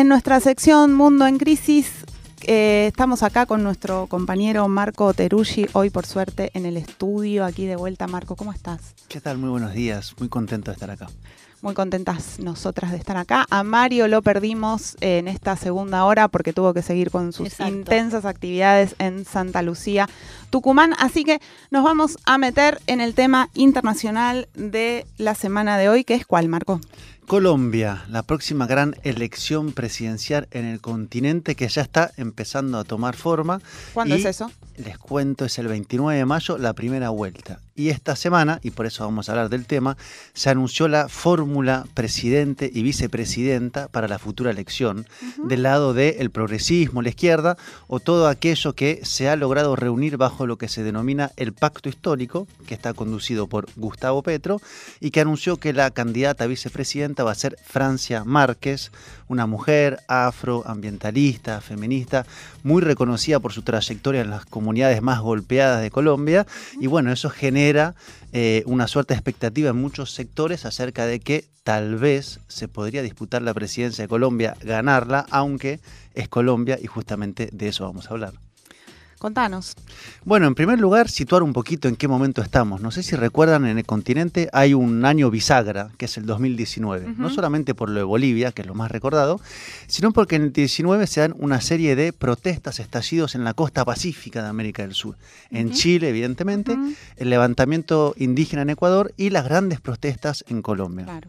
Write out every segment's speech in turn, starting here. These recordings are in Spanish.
En nuestra sección Mundo en Crisis eh, estamos acá con nuestro compañero Marco Teruggi, hoy por suerte en el estudio, aquí de vuelta. Marco, ¿cómo estás? ¿Qué tal? Muy buenos días, muy contento de estar acá. Muy contentas nosotras de estar acá. A Mario lo perdimos en esta segunda hora porque tuvo que seguir con sus Exacto. intensas actividades en Santa Lucía, Tucumán. Así que nos vamos a meter en el tema internacional de la semana de hoy, que es cuál, Marco. Colombia, la próxima gran elección presidencial en el continente que ya está empezando a tomar forma. ¿Cuándo Y es eso? Les cuento, es el 29 de mayo, la primera vuelta. Y esta semana, y por eso vamos a hablar del tema, se anunció la fórmula presidente y vicepresidenta para la futura elección, del lado del progresismo, la izquierda, o todo aquello que se ha logrado reunir bajo lo que se denomina el pacto histórico, que está conducido por Gustavo Petro, y que anunció que la candidata a vicepresidenta va a ser Francia Márquez, una mujer afroambientalista, feminista, muy reconocida por su trayectoria en las comunidades más golpeadas de Colombia. Y bueno, eso genera eh, una suerte de expectativa en muchos sectores acerca de que tal vez se podría disputar la presidencia de Colombia, ganarla, aunque es Colombia y justamente de eso vamos a hablar. Contanos. Bueno, en primer lugar, situar un poquito en qué momento estamos. No sé si recuerdan, en el continente hay un año bisagra, que es el 2019. No Ujú. solamente por lo de Bolivia, que es lo más recordado, sino porque en el 19 se dan una serie de protestas, estallidos en la costa pacífica de América del Sur. En. Chile, evidentemente, el levantamiento indígena en Ecuador y las grandes protestas en Colombia. Claro.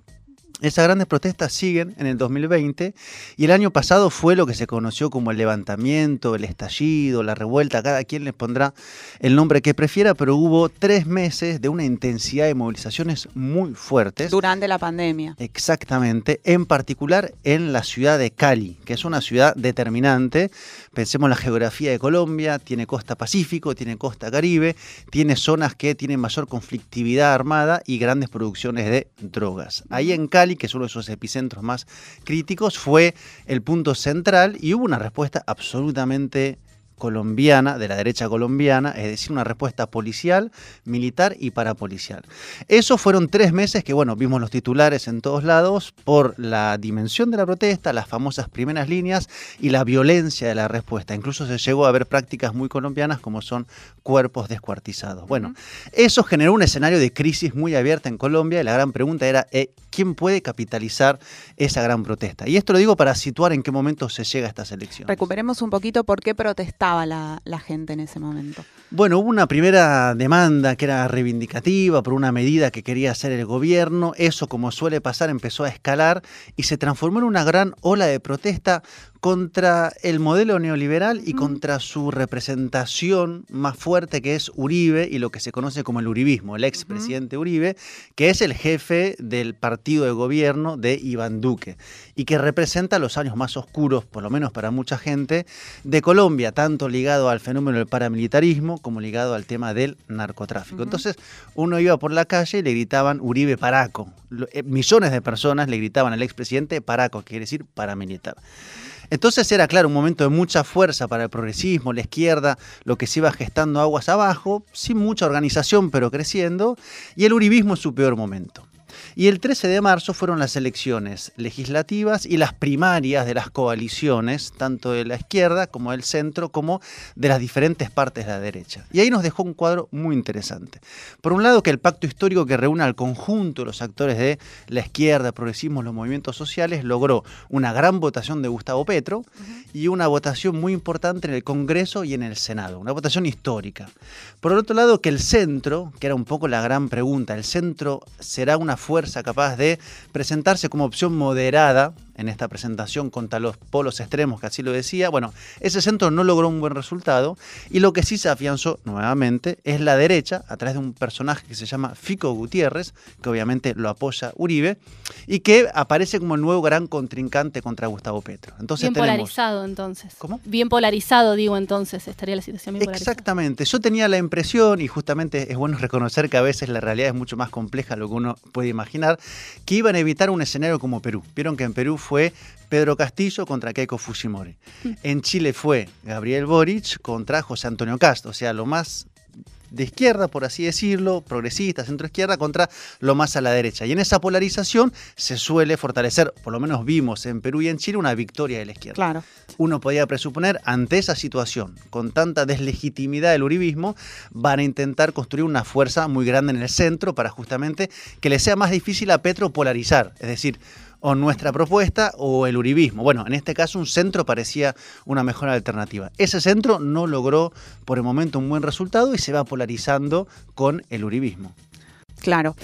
Esas grandes protestas siguen en el 2020 y el año pasado fue lo que se conoció como el levantamiento, el estallido, la revuelta, cada quien les pondrá el nombre que prefiera, pero hubo tres meses de una intensidad de movilizaciones muy fuertes. Durante la pandemia. Exactamente, en particular en la ciudad de Cali, que es una ciudad determinante. Pensemos en la geografía de Colombia, tiene costa Pacífico, tiene costa Caribe, tiene zonas que tienen mayor conflictividad armada y grandes producciones de drogas. Ahí en Cali, que es uno de esos epicentros más críticos, fue el punto central y hubo una respuesta absolutamente colombiana, de la derecha colombiana, es decir, una respuesta policial, militar y parapolicial. Esos fueron tres meses que, bueno, vimos los titulares en todos lados por la dimensión de la protesta, las famosas primeras líneas y la violencia de la respuesta. Incluso se llegó a ver prácticas muy colombianas como son cuerpos descuartizados. Bueno, eso generó un escenario de crisis muy abierta en Colombia y la gran pregunta era, eh, ¿quién puede capitalizar esa gran protesta? Y esto lo digo para situar en qué momento se llega a estas elecciones. Recuperemos un poquito por qué protestaba la, la gente en ese momento. Bueno, hubo una primera demanda que era reivindicativa por una medida que quería hacer el gobierno. Eso, como suele pasar, empezó a escalar y se transformó en una gran ola de protesta contra el modelo neoliberal y contra su representación más fuerte que es Uribe y lo que se conoce como el uribismo, el expresidente Uribe, que es el jefe del partido de gobierno de Iván Duque y que representa los años más oscuros, por lo menos para mucha gente, de Colombia, tanto ligado al fenómeno del paramilitarismo como ligado al tema del narcotráfico. Entonces uno iba por la calle y le gritaban Uribe Paraco. Eh, Millones de personas le gritaban al expresidente Paraco, que quiere decir paramilitar. Entonces era, claro, un momento de mucha fuerza para el progresismo, la izquierda, lo que se iba gestando aguas abajo, sin mucha organización, pero creciendo, y el uribismo en su peor momento. Y el 13 de marzo fueron las elecciones legislativas y las primarias de las coaliciones, tanto de la izquierda como del centro, como de las diferentes partes de la derecha. Y ahí nos dejó un cuadro muy interesante. Por un lado, que el pacto histórico que reúne al conjunto de los actores de la izquierda, progresismo, los movimientos sociales, logró una gran votación de Gustavo Petro y una votación muy importante en el Congreso y en el Senado, una votación histórica. Por el otro lado, que el centro, que era un poco la gran pregunta, ¿el centro será una fuerza capaz de presentarse como opción moderada en esta presentación contra los polos extremos, que así lo decía. Bueno, ese centro no logró un buen resultado y lo que sí se afianzó nuevamente es la derecha a través de un personaje que se llama Fico Gutiérrez, que obviamente lo apoya Uribe y que aparece como el nuevo gran contrincante contra Gustavo Petro. Entonces bien polarizado entonces. ¿Cómo? Bien polarizado, digo entonces, estaría la situación bien polarizada. Exactamente. Yo tenía la impresión, y justamente es bueno reconocer que a veces la realidad es mucho más compleja de lo que uno puede imaginar, que iban a evitar un escenario como Perú. Vieron que en Perú fue Pedro Castillo contra Keiko Fujimori. En Chile fue Gabriel Boric contra José Antonio Castro, o sea, lo más de izquierda, por así decirlo, progresista, centro izquierda, contra lo más a la derecha. Y en esa polarización se suele fortalecer, por lo menos vimos en Perú y en Chile, una victoria de la izquierda. Claro. Uno podía presuponer, ante esa situación, con tanta deslegitimidad del uribismo, van a intentar construir una fuerza muy grande en el centro para justamente que le sea más difícil a Petro polarizar. Es decir, o nuestra propuesta o el uribismo. Bueno, en este caso un centro parecía una mejor alternativa. Ese centro no logró por el momento un buen resultado y se va polarizando con el uribismo. Claro.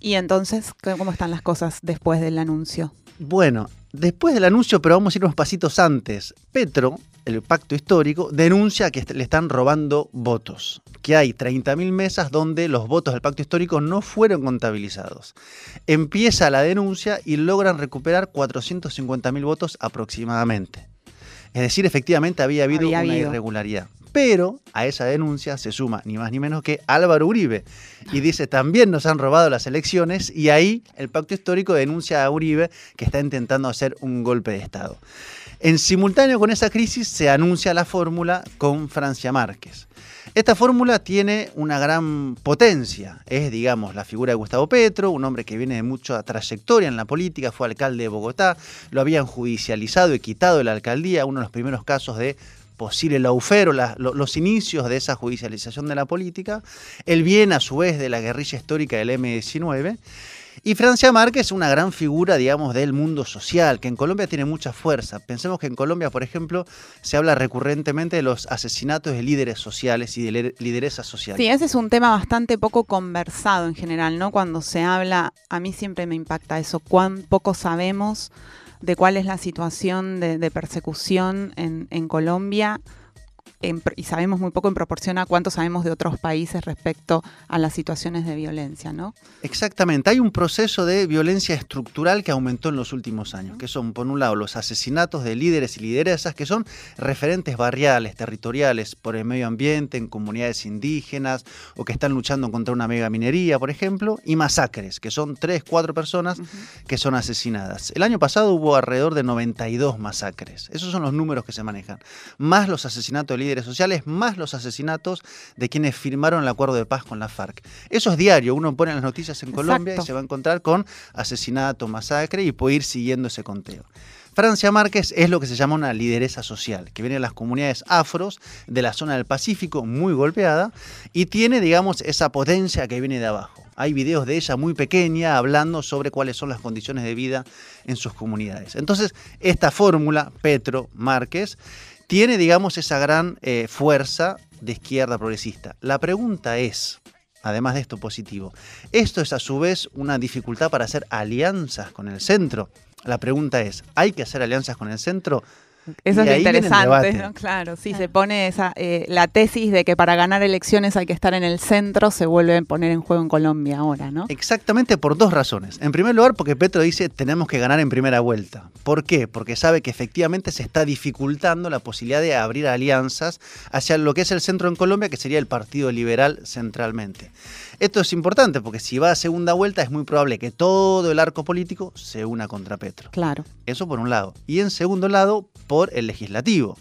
Y entonces, ¿cómo están las cosas después del anuncio? Bueno, después del anuncio, pero vamos a ir unos pasitos antes. Petro el pacto histórico, denuncia que le están robando votos, que hay 30.000 mesas donde los votos del pacto histórico no fueron contabilizados. Empieza la denuncia y logran recuperar 450.000 votos aproximadamente. Es decir, efectivamente había habido una irregularidad. Pero a esa denuncia se suma ni más ni menos que Álvaro Uribe y dice también nos han robado las elecciones y ahí el pacto histórico denuncia a Uribe que está intentando hacer un golpe de Estado. En simultáneo con esa crisis se anuncia la fórmula con Francia Márquez. Esta fórmula tiene una gran potencia. Es, digamos, la figura de Gustavo Petro, un hombre que viene de mucha trayectoria en la política, fue alcalde de Bogotá, lo habían judicializado y quitado de la alcaldía, uno de los primeros casos de posible laufero, los inicios de esa judicialización de la política. Él viene a su vez de la guerrilla histórica del M-19 y Francia Márquez es una gran figura, digamos, del mundo social, que en Colombia tiene mucha fuerza. Pensemos que en Colombia, por ejemplo, se habla recurrentemente de los asesinatos de líderes sociales y de lideresas sociales. Sí, ese es un tema bastante poco conversado en general, ¿no? Cuando se habla, a mí siempre me impacta eso, cuán poco sabemos de cuál es la situación de, persecución en, en Colombia y sabemos muy poco en proporción a cuánto sabemos de otros países respecto a las situaciones de violencia, ¿no? Exactamente. Hay un proceso de violencia estructural que aumentó en los últimos años, que son, por un lado, los asesinatos de líderes y lideresas que son referentes barriales, territoriales, por el medio ambiente, en comunidades indígenas, o que están luchando contra una mega minería, por ejemplo, y masacres, que son tres, cuatro personas que son asesinadas. El año pasado hubo alrededor de 92 masacres. Esos son los números que se manejan. Más los asesinatos de líderes sociales, más los asesinatos de quienes firmaron el acuerdo de paz con la FARC. Eso es diario, uno pone las noticias en Colombia y se va a encontrar con asesinato, masacre y puede ir siguiendo ese conteo. Francia Márquez es lo que se llama una lideresa social, que viene de las comunidades afros de la zona del Pacífico, muy golpeada, y tiene, digamos, esa potencia que viene de abajo. Hay videos de ella muy pequeña hablando sobre cuáles son las condiciones de vida en sus comunidades. Entonces, esta fórmula, Petro Márquez, tiene, digamos, esa gran eh, fuerza de izquierda progresista. La pregunta es, además de esto positivo, ¿esto es a su vez una dificultad para hacer alianzas con el centro? La pregunta es, ¿hay que hacer alianzas con el centro? Eso es interesante, ¿no? Claro, sí, se pone esa, eh, la tesis de que para ganar elecciones hay que estar en el centro, se vuelve a poner en juego en Colombia ahora, ¿no? Exactamente por dos razones. En primer lugar, porque Petro dice tenemos que ganar en primera vuelta. ¿Por qué? Porque sabe que efectivamente se está dificultando la posibilidad de abrir alianzas hacia lo que es el centro en Colombia, que sería el Partido Liberal centralmente. Esto es importante porque si va a segunda vuelta es muy probable que todo el arco político se una contra Petro. Claro. Eso por un lado. Y en segundo lado, por el legislativo.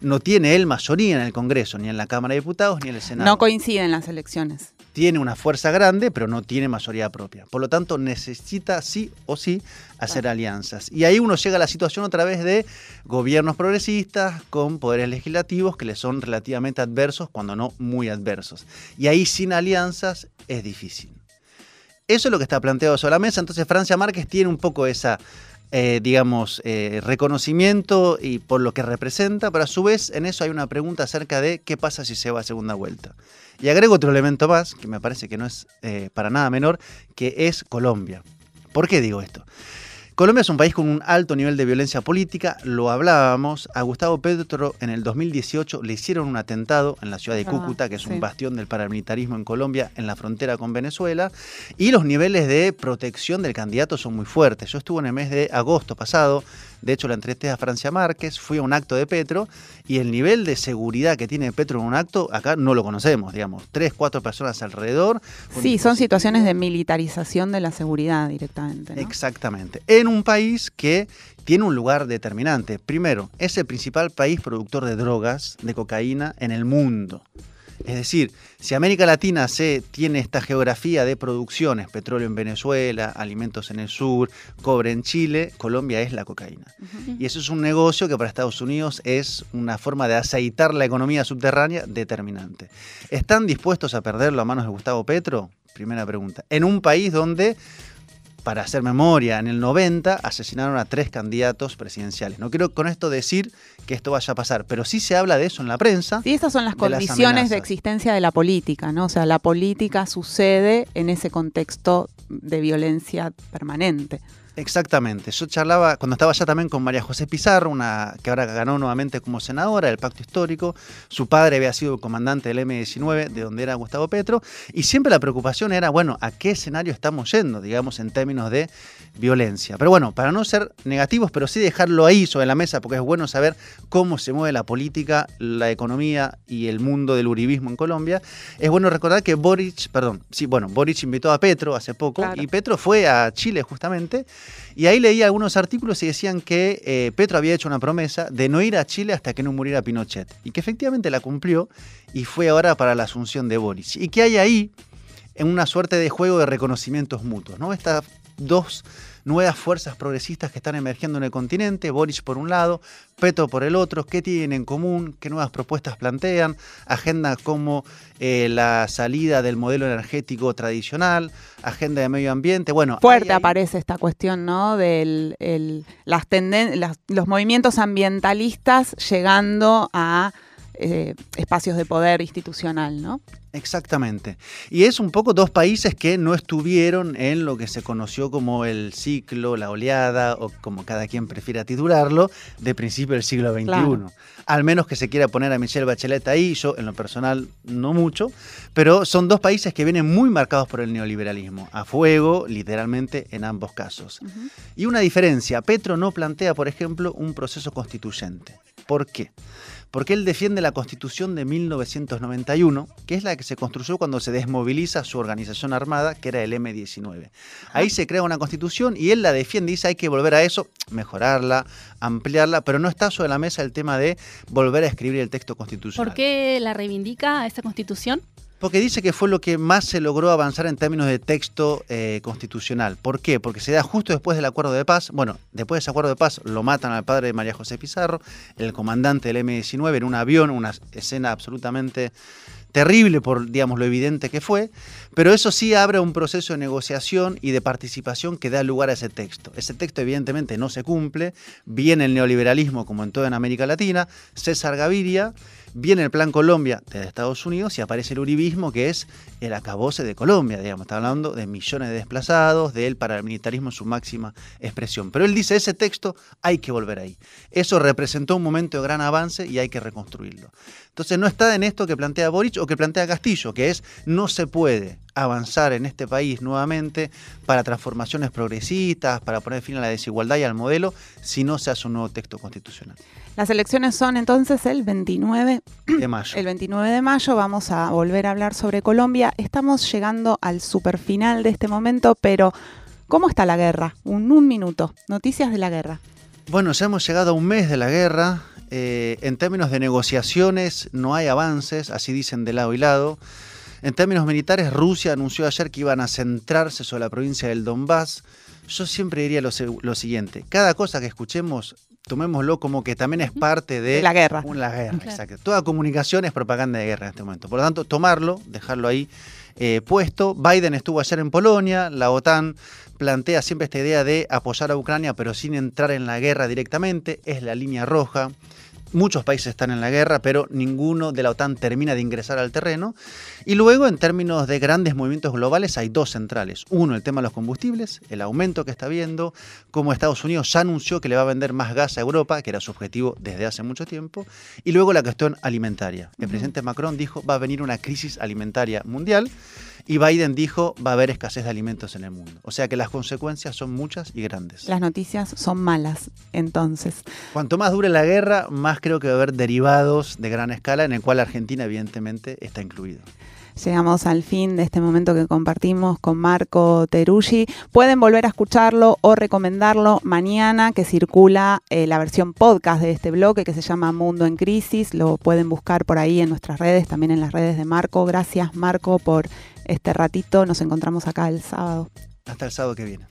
No tiene él mayoría en el Congreso, ni en la Cámara de Diputados, ni en el Senado. No coinciden las elecciones. Tiene una fuerza grande, pero no tiene mayoría propia. Por lo tanto, necesita sí o sí hacer alianzas. Y ahí uno llega a la situación otra vez de gobiernos progresistas con poderes legislativos que le son relativamente adversos, cuando no muy adversos. Y ahí sin alianzas es difícil. Eso es lo que está planteado sobre la mesa. Entonces Francia Márquez tiene un poco esa eh, digamos, eh, reconocimiento y por lo que representa, pero a su vez en eso hay una pregunta acerca de qué pasa si se va a segunda vuelta. Y agrego otro elemento más, que me parece que no es eh, para nada menor, que es Colombia. ¿Por qué digo esto? Colombia es un país con un alto nivel de violencia política, lo hablábamos. A Gustavo Petro en el 2018 le hicieron un atentado en la ciudad de Cúcuta, que es sí. un bastión del paramilitarismo en Colombia, en la frontera con Venezuela. Y los niveles de protección del candidato son muy fuertes. Yo estuve en el mes de agosto pasado, de hecho la entrevisté a Francia Márquez, fui a un acto de Petro y el nivel de seguridad que tiene Petro en un acto, acá no lo conocemos, digamos. Tres, cuatro personas alrededor. Sí, son situaciones de militarización de la seguridad directamente. ¿no? Exactamente. En un país que tiene un lugar determinante. Primero, es el principal país productor de drogas, de cocaína en el mundo. Es decir, si América Latina se tiene esta geografía de producciones, petróleo en Venezuela, alimentos en el sur, cobre en Chile, Colombia es la cocaína. Y eso es un negocio que para Estados Unidos es una forma de aceitar la economía subterránea determinante. ¿Están dispuestos a perderlo a manos de Gustavo Petro? Primera pregunta. En un país donde, para hacer memoria, en el 90 asesinaron a tres candidatos presidenciales. No quiero con esto decir que esto vaya a pasar, pero sí se habla de eso en la prensa. Sí, estas son las de las condiciones de existencia de la política, ¿no? O sea, la política sucede en ese contexto de violencia permanente. Exactamente. Yo charlaba cuando estaba allá también con María José Pizarro, una que ahora ganó nuevamente como senadora del Pacto Histórico. Su padre había sido comandante del M19, de donde era Gustavo Petro, y siempre la preocupación era, bueno, ¿a qué escenario estamos yendo, digamos, en términos de violencia? Pero bueno, para no ser negativos, pero sí dejarlo ahí sobre la mesa, porque es bueno saber cómo se mueve la política, la economía y el mundo del uribismo en Colombia, es bueno recordar que Boric, perdón, sí, bueno, Boric invitó a Petro hace poco, Claro. y Petro fue a Chile justamente, y ahí leí algunos artículos y decían que eh, Petro había hecho una promesa de no ir a Chile hasta que no muriera Pinochet. Y que efectivamente la cumplió y fue ahora para la asunción de Boris. Y que hay ahí en una suerte de juego de reconocimientos mutuos, ¿no? Estas dos nuevas fuerzas progresistas que están emergiendo en el continente, Boris por un lado, Petro por el otro, qué tienen en común, qué nuevas propuestas plantean, agenda como eh, la salida del modelo energético tradicional, agenda de medio ambiente, bueno. Fuerte ahí- aparece esta cuestión, ¿no? Del el- las tenden- las- los movimientos ambientalistas llegando a eh, espacios de poder institucional, ¿no? Exactamente. Y es un poco dos países que no estuvieron en lo que se conoció como el ciclo, la oleada, o como cada quien prefiera titularlo, de principio del siglo XXI. Claro. Al menos que se quiera poner a Michelle Bachelet ahí, yo en lo personal no mucho, pero son dos países que vienen muy marcados por el neoliberalismo, a fuego, literalmente, en ambos casos. Y una diferencia, Petro no plantea, por ejemplo, un proceso constituyente. ¿Por qué? Porque él defiende la constitución de 1991, que es la que se construyó cuando se desmoviliza su organización armada, que era el M19. Ahí se crea una constitución y él la defiende dice hay que volver a eso, mejorarla, ampliarla, pero no está sobre la mesa el tema de volver a escribir el texto constitucional. ¿Por qué la reivindica esta constitución? Porque dice que fue lo que más se logró avanzar en términos de texto eh, constitucional. ¿Por qué? Porque se da justo después del acuerdo de paz. Bueno, después de ese acuerdo de paz lo matan al padre de María José Pizarro, el comandante del M-19, en un avión, una escena absolutamente terrible por, digamos, lo evidente que fue, pero eso sí abre un proceso de negociación y de participación que da lugar a ese texto. Ese texto evidentemente no se cumple, viene el neoliberalismo como en toda en América Latina, César Gaviria, viene el Plan Colombia desde Estados Unidos y aparece el uribismo que es el acabose de Colombia, digamos, está hablando de millones de desplazados, del paramilitarismo en su máxima expresión. Pero él dice, ese texto hay que volver ahí. Eso representó un momento de gran avance y hay que reconstruirlo. Entonces no está en esto que plantea Boric o que plantea Castillo, que es no se puede avanzar en este país nuevamente para transformaciones progresistas, para poner fin a la desigualdad y al modelo, si no se hace un nuevo texto constitucional. Las elecciones son entonces el 29 De mayo. El 29 de mayo vamos a volver a hablar sobre Colombia. Estamos llegando al super final de este momento, pero ¿cómo está la guerra? Un, un minuto. Noticias de la guerra. Bueno, ya hemos llegado a un mes de la guerra. Eh, en términos de negociaciones no hay avances, así dicen de lado y lado. En términos militares, Rusia anunció ayer que iban a centrarse sobre la provincia del Donbass. Yo siempre diría lo siguiente, cada cosa que escuchemos, tomémoslo como que también es parte de, la guerra. una guerra. Claro. exacto. Toda comunicación es propaganda de guerra en este momento. Por lo tanto, tomarlo, dejarlo ahí eh, puesto. Biden estuvo ayer en Polonia, la OTAN plantea siempre esta idea de apoyar a Ucrania pero sin entrar en la guerra directamente, es la línea roja. Muchos países están en la guerra, pero ninguno de la OTAN termina de ingresar al terreno. Y luego, en términos de grandes movimientos globales, hay dos centrales. Uno, el tema de los combustibles, el aumento que está viendo, como Estados Unidos ya anunció que le va a vender más gas a Europa, que era su objetivo desde hace mucho tiempo. Y luego la cuestión alimentaria. El presidente Macron dijo, va a venir una crisis alimentaria mundial. Y Biden dijo, va a haber escasez de alimentos en el mundo. O sea que las consecuencias son muchas y grandes. Las noticias son malas, entonces. Cuanto más dure la guerra, más creo que va a haber derivados de gran escala, en el cual Argentina evidentemente está incluido. Llegamos al fin de este momento que compartimos con Marco Teruggi. Pueden volver a escucharlo o recomendarlo mañana que circula eh, la versión podcast de este bloque que se llama Mundo en Crisis. Lo pueden buscar por ahí en nuestras redes, también en las redes de Marco. Gracias Marco por este ratito. Nos encontramos acá el sábado. Hasta el sábado que viene.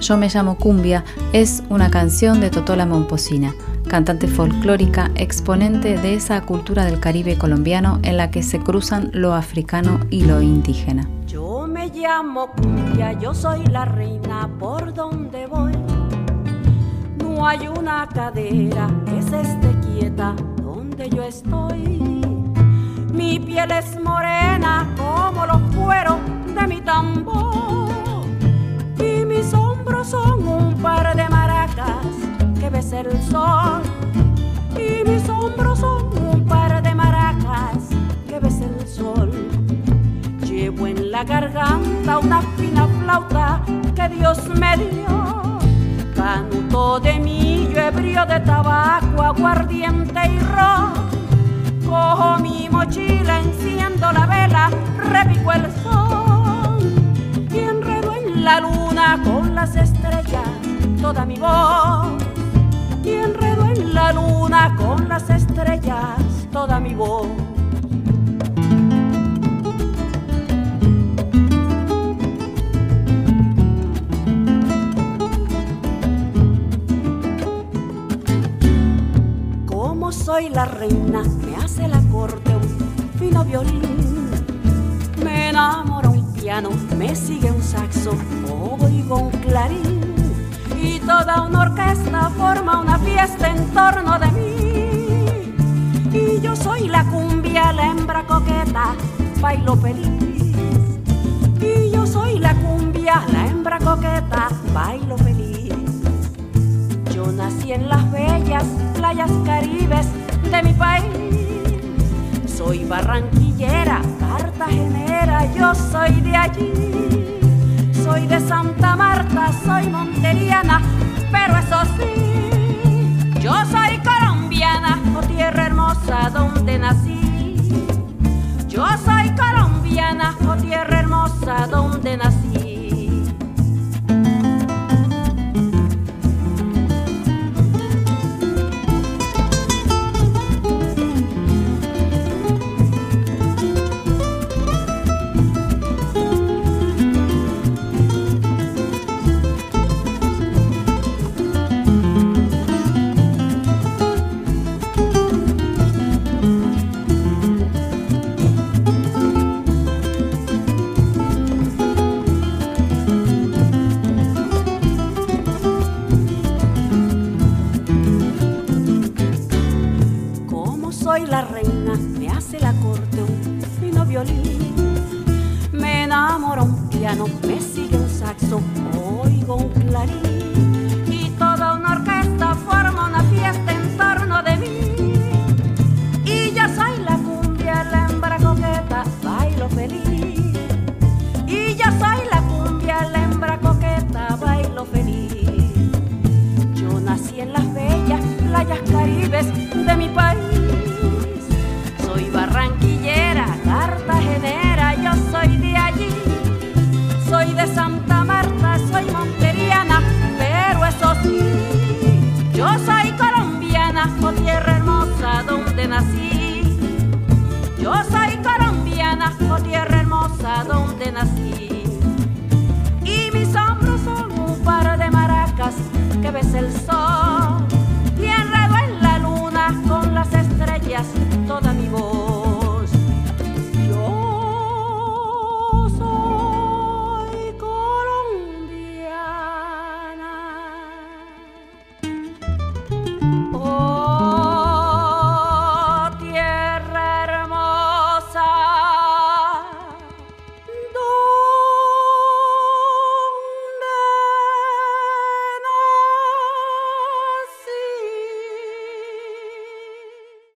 Yo me llamo Cumbia es una canción de Totola Momposina, cantante folclórica, exponente de esa cultura del Caribe colombiano en la que se cruzan lo africano y lo indígena. Yo me llamo Cumbia, yo soy la reina por donde voy. No hay una cadera que se esté quieta donde yo estoy. Mi piel es morena como los cueros de mi tambor. El sol. Y mis hombros son un par de maracas que besa el sol. Llevo en la garganta una fina flauta que Dios me dio. Canuto de millo, ebrio de tabaco, aguardiente y ron Cojo mi mochila, enciendo la vela, repico el sol y enredo en la luna con las estrellas toda mi voz. Y enredo en la luna con las estrellas toda mi voz. Como soy la reina, me hace la corte un fino violín. Me enamora un piano, me sigue un saxo, oigo un clarín. Y toda una orquesta forma una fiesta en torno de mí. Y yo soy la cumbia, la hembra coqueta, bailo feliz. Y yo soy la cumbia, la hembra coqueta, bailo feliz. Yo nací en las bellas playas caribes de mi país. Soy barranquillera, cartagenera, yo soy de allí. Soy de Santa Marta, soy monteriana, pero eso sí, yo soy colombiana, oh tierra hermosa donde nací. Yo soy colombiana, oh tierra hermosa donde nací.